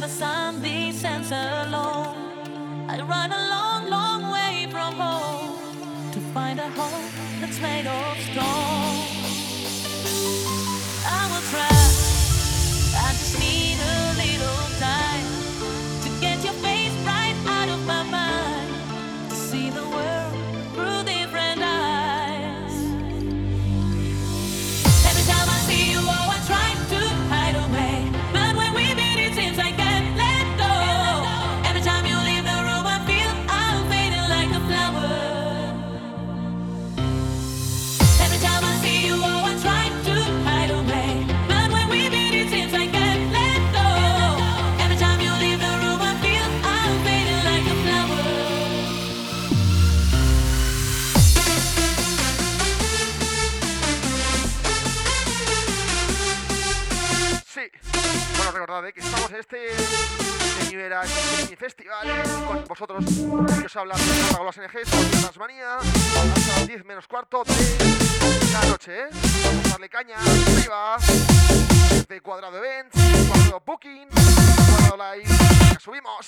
the sun descends alone. I run a long, long way from home to find a home that's made of stone. Vosotros que os habla de las con Tasmania, hasta las 10 menos cuarto de la noche, ¿eh? Vamos a darle caña, arriba, de cuadrado events, cuadrado booking, cuadrado live, subimos.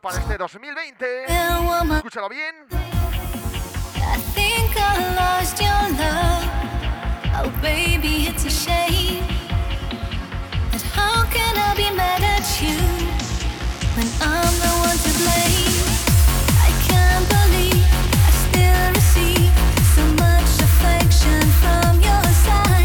Para este 2020. Escúchalo bien. I think I lost your love. Oh, baby, it's a shame. But how can I be mad at you when I'm the one to blame? I can't believe I still receive so much affection from your side.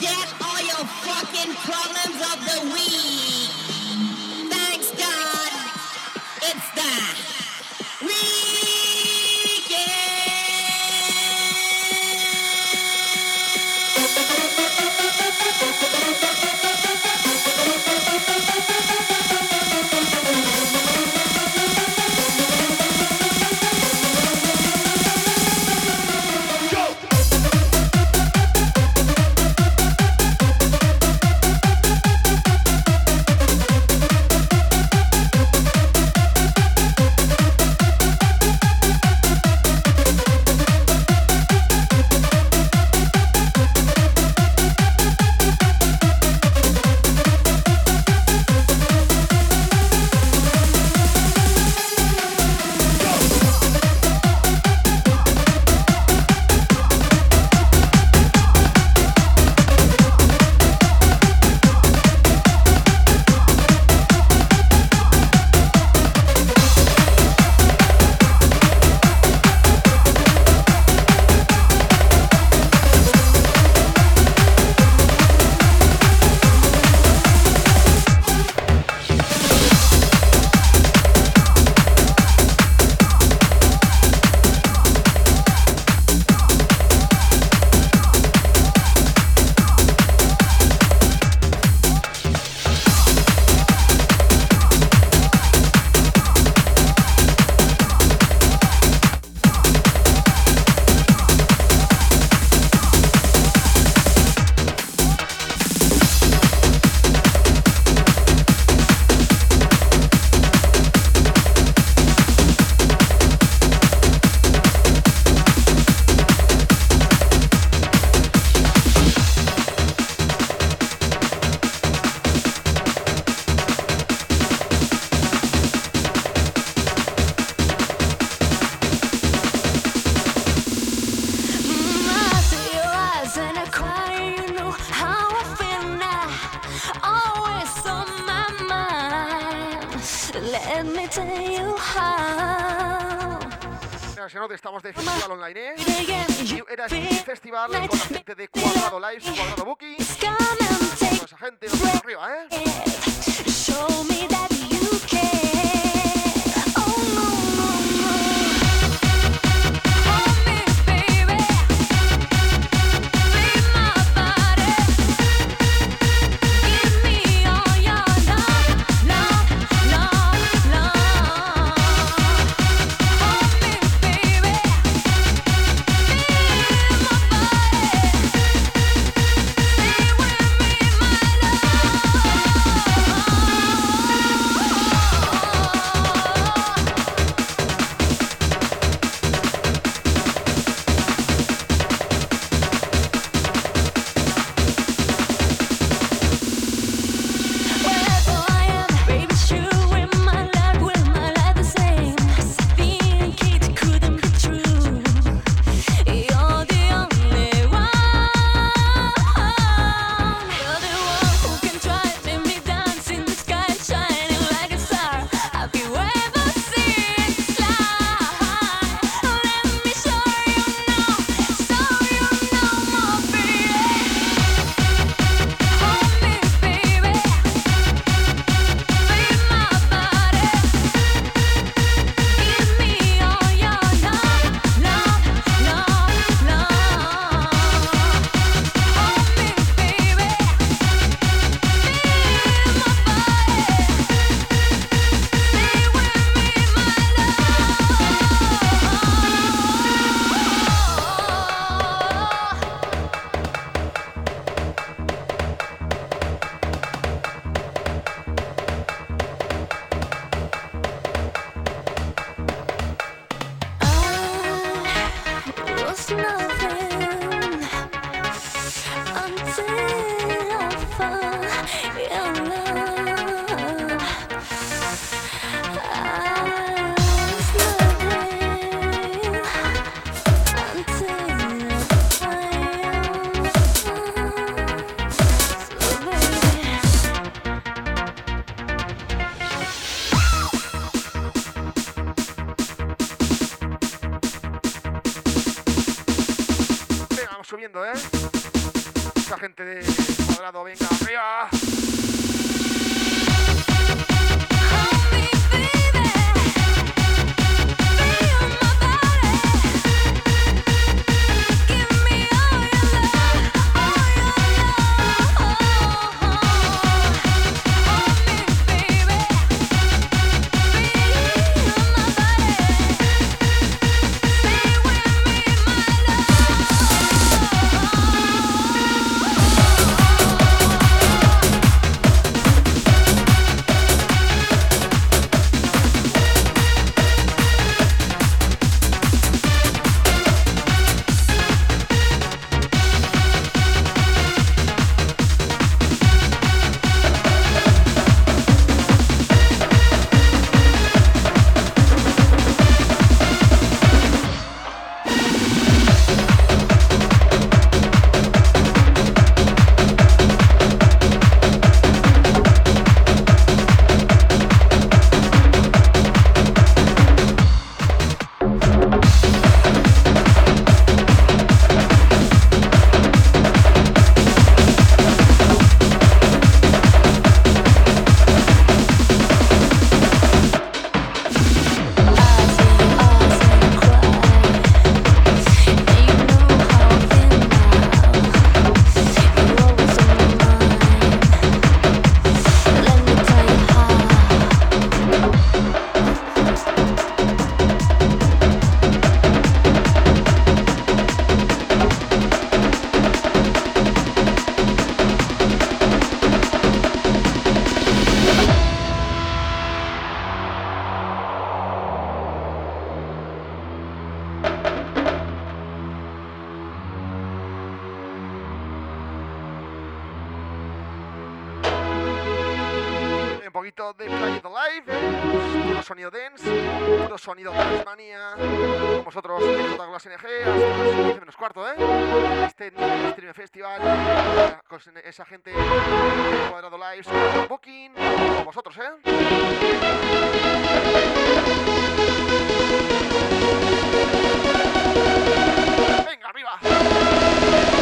get all your fucking problems. Gente, arriba, ¿eh? Sonido Tasmania. Con vosotros, J Glass NG, hasta las 15 menos cuarto, ¿eh? Este Stream Festival, con esa gente Cuadrado Lives, Booking, con vosotros, ¿eh? Venga, arriba.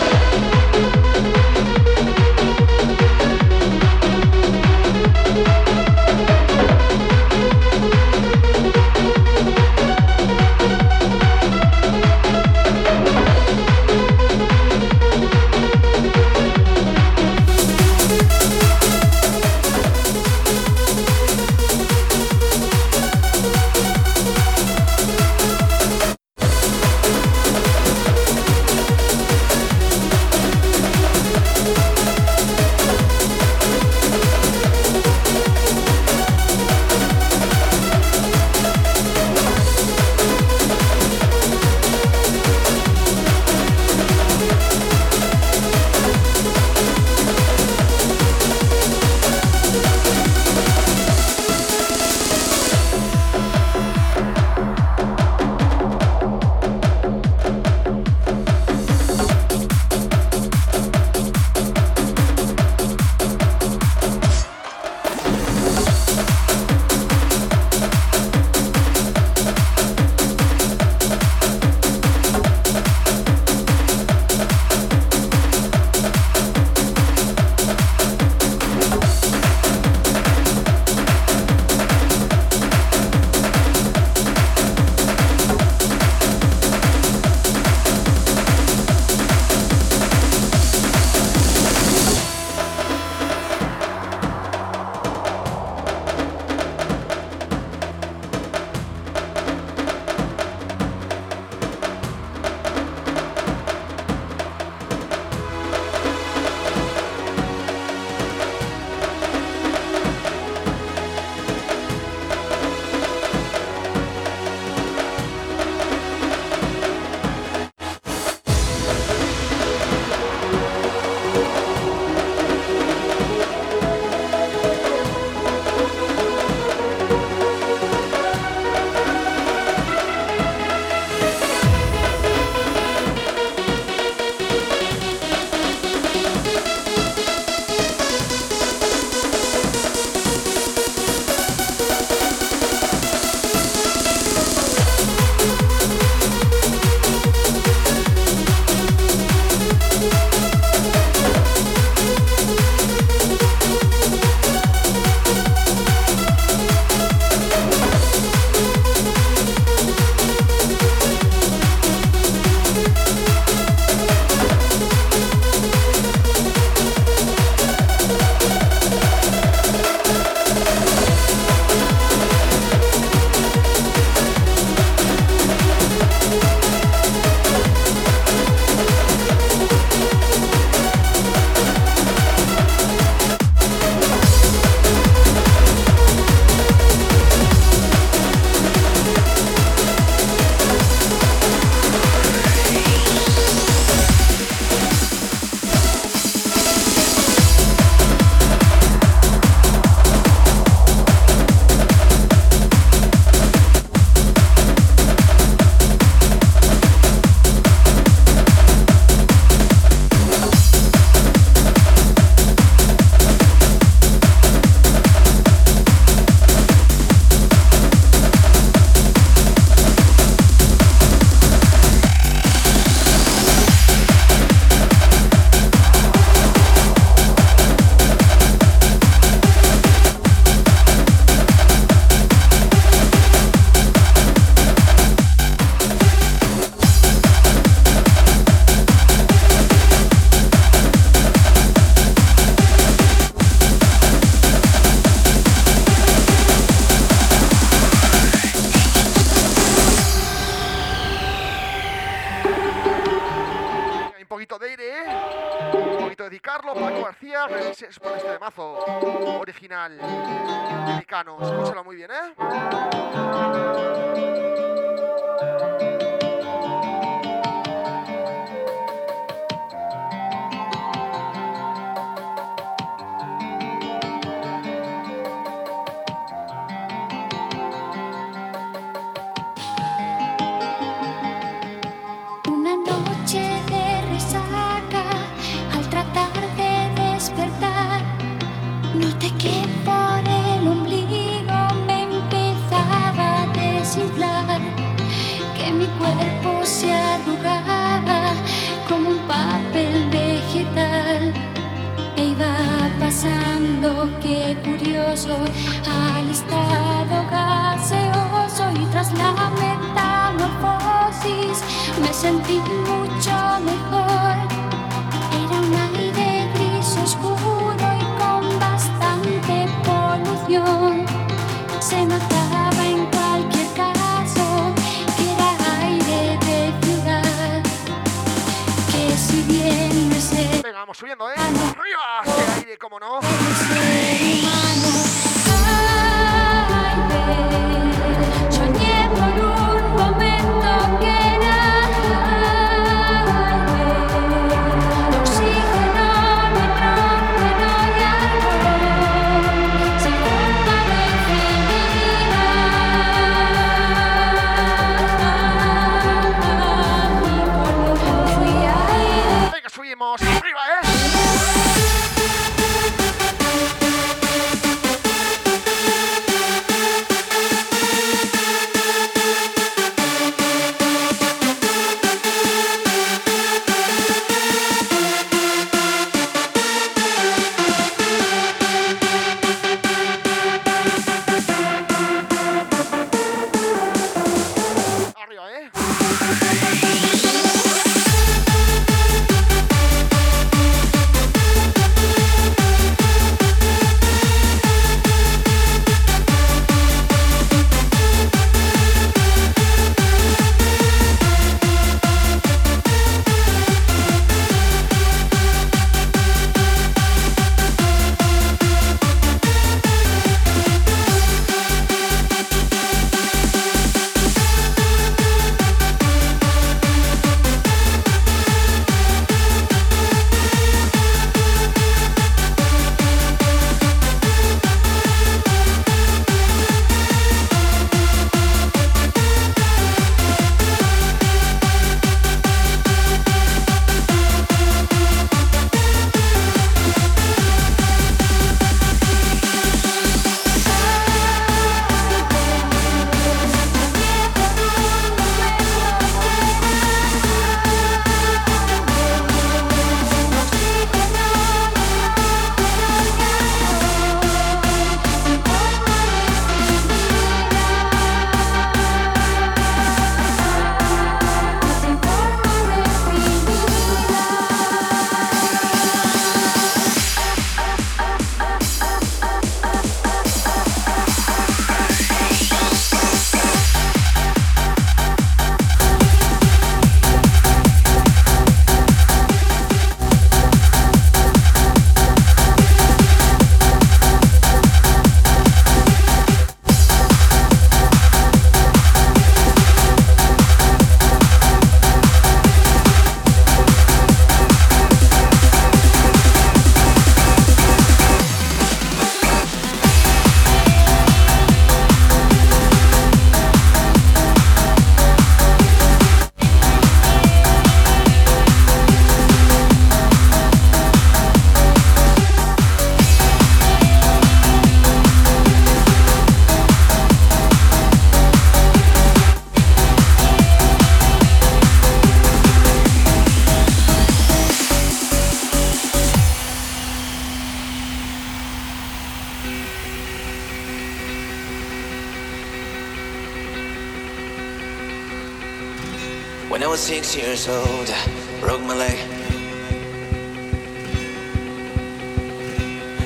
Six years old, I broke my leg.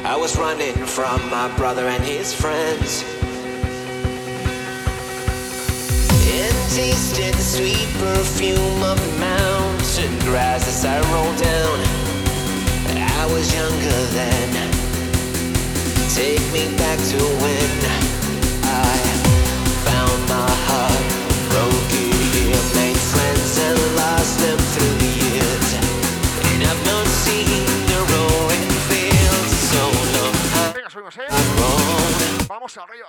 I was running from my brother and his friends. And tasted the sweet perfume of the mountains. and grass as I roll down. I was younger then. Take me back to when Venga, subimos, ¿eh? roam. Vamos arriba.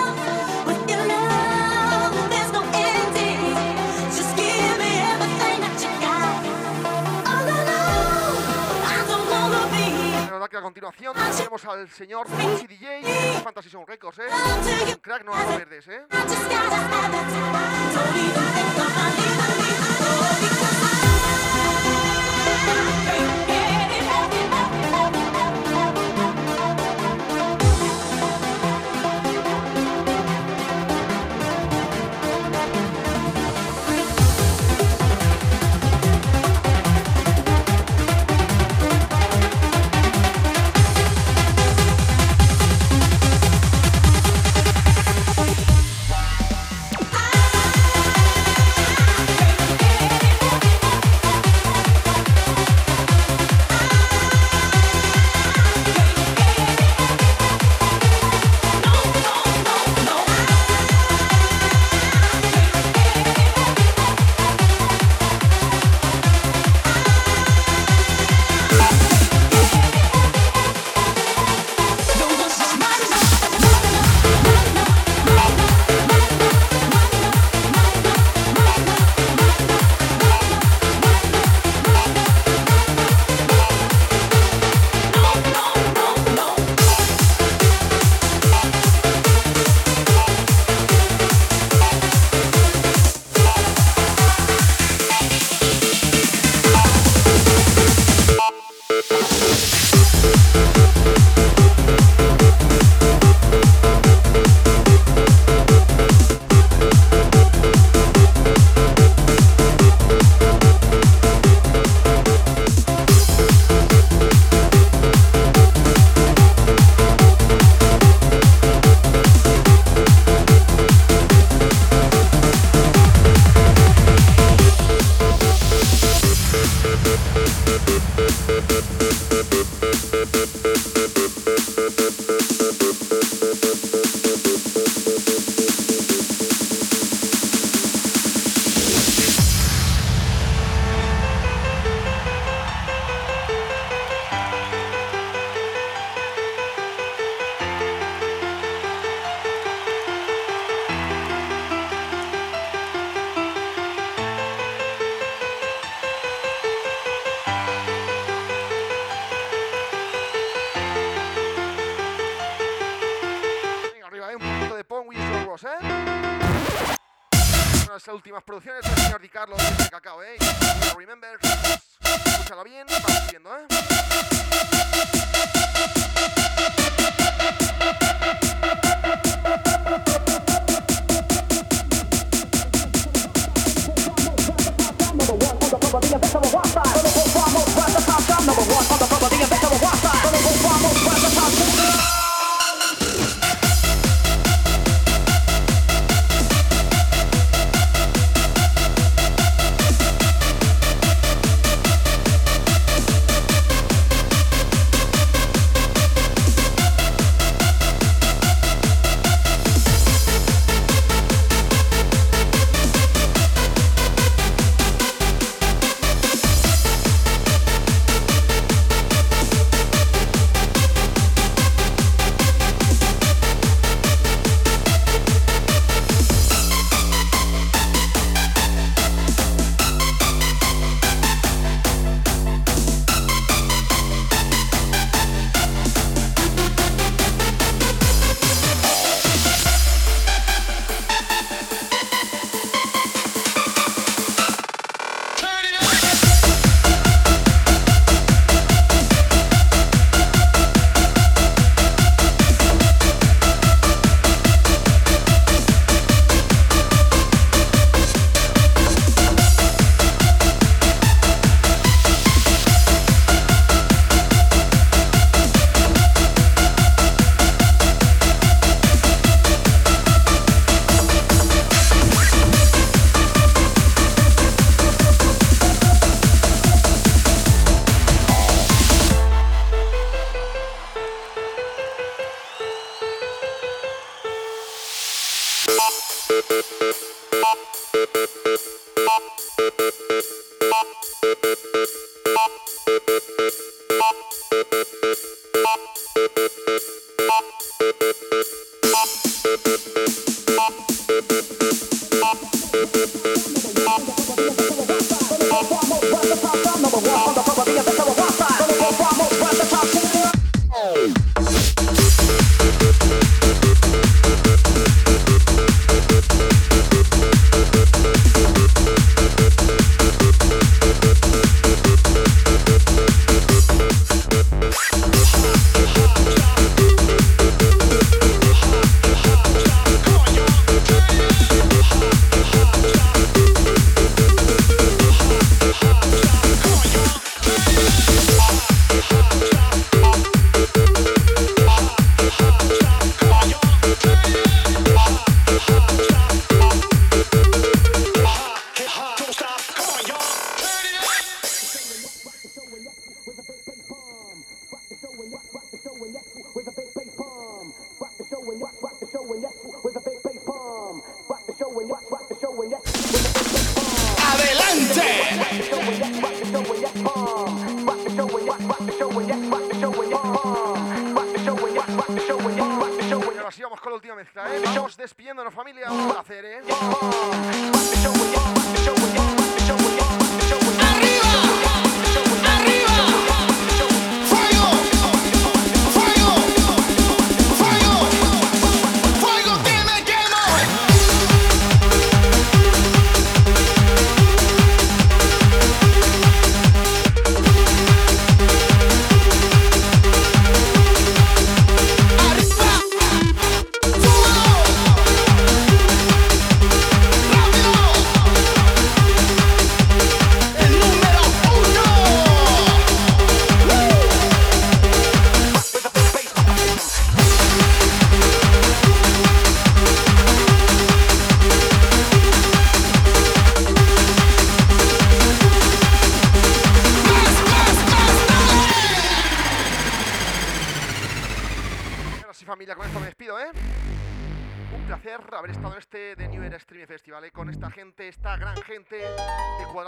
a continuación tenemos al señor Foxy DJ de Fantasy Sound Records, ¿eh? Un crack no lo verdes, ¿eh? Últimas producciones del señor Di Carlos de Cacao, ¿eh? Remember, escúchalo bien, vamos viendo, ¿eh?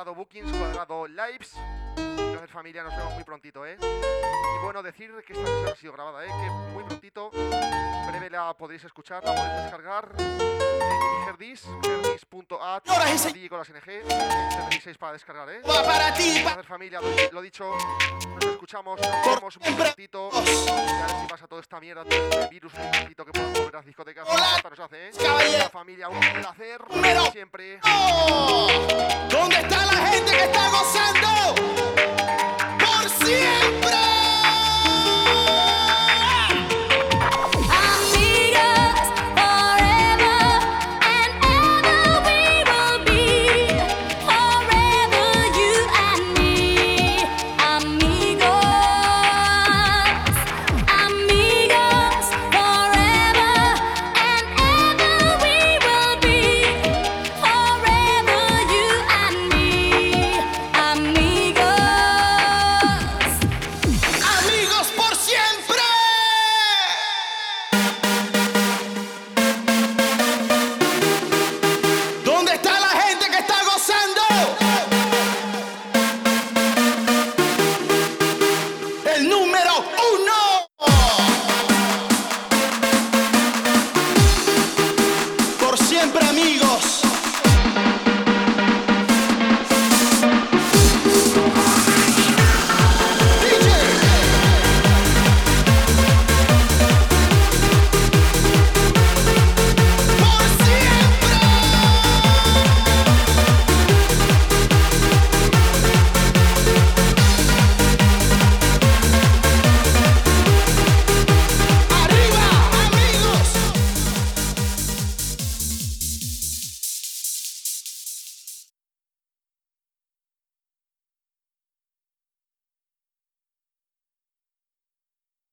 cuadrado bookings, cuadrado lives escuchar, la podéis descargar en Herdis, herdis.at, con las NG, tenéis 6 para descargar, ¿eh? para ti, para familia, lo, dicho, nos escuchamos, nos vemos un momentito, y a ver si pasa toda esta mierda, todo este virus, un momentito que podemos volver a las discotecas, nos hace, ¿eh? La familia, un placer, siempre. ¿Dónde está la gente que está gozando? ¡Por siempre!